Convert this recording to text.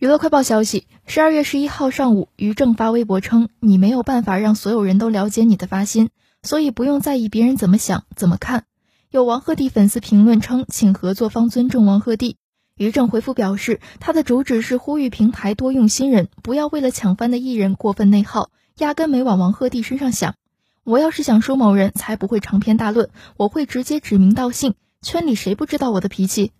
娱乐快报消息十二月十一号上午于正发微博称你没有办法让所有人都了解你的发心所以不用在意别人怎么想怎么看。有王鹤棣粉丝评论称请合作方尊重王鹤棣。于正回复表示他的主旨是呼吁平台多用新人不要为了抢翻的艺人过分内耗压根没往王鹤棣身上想。我要是想说某人才不会长篇大论我会直接指名道姓圈里谁不知道我的脾气。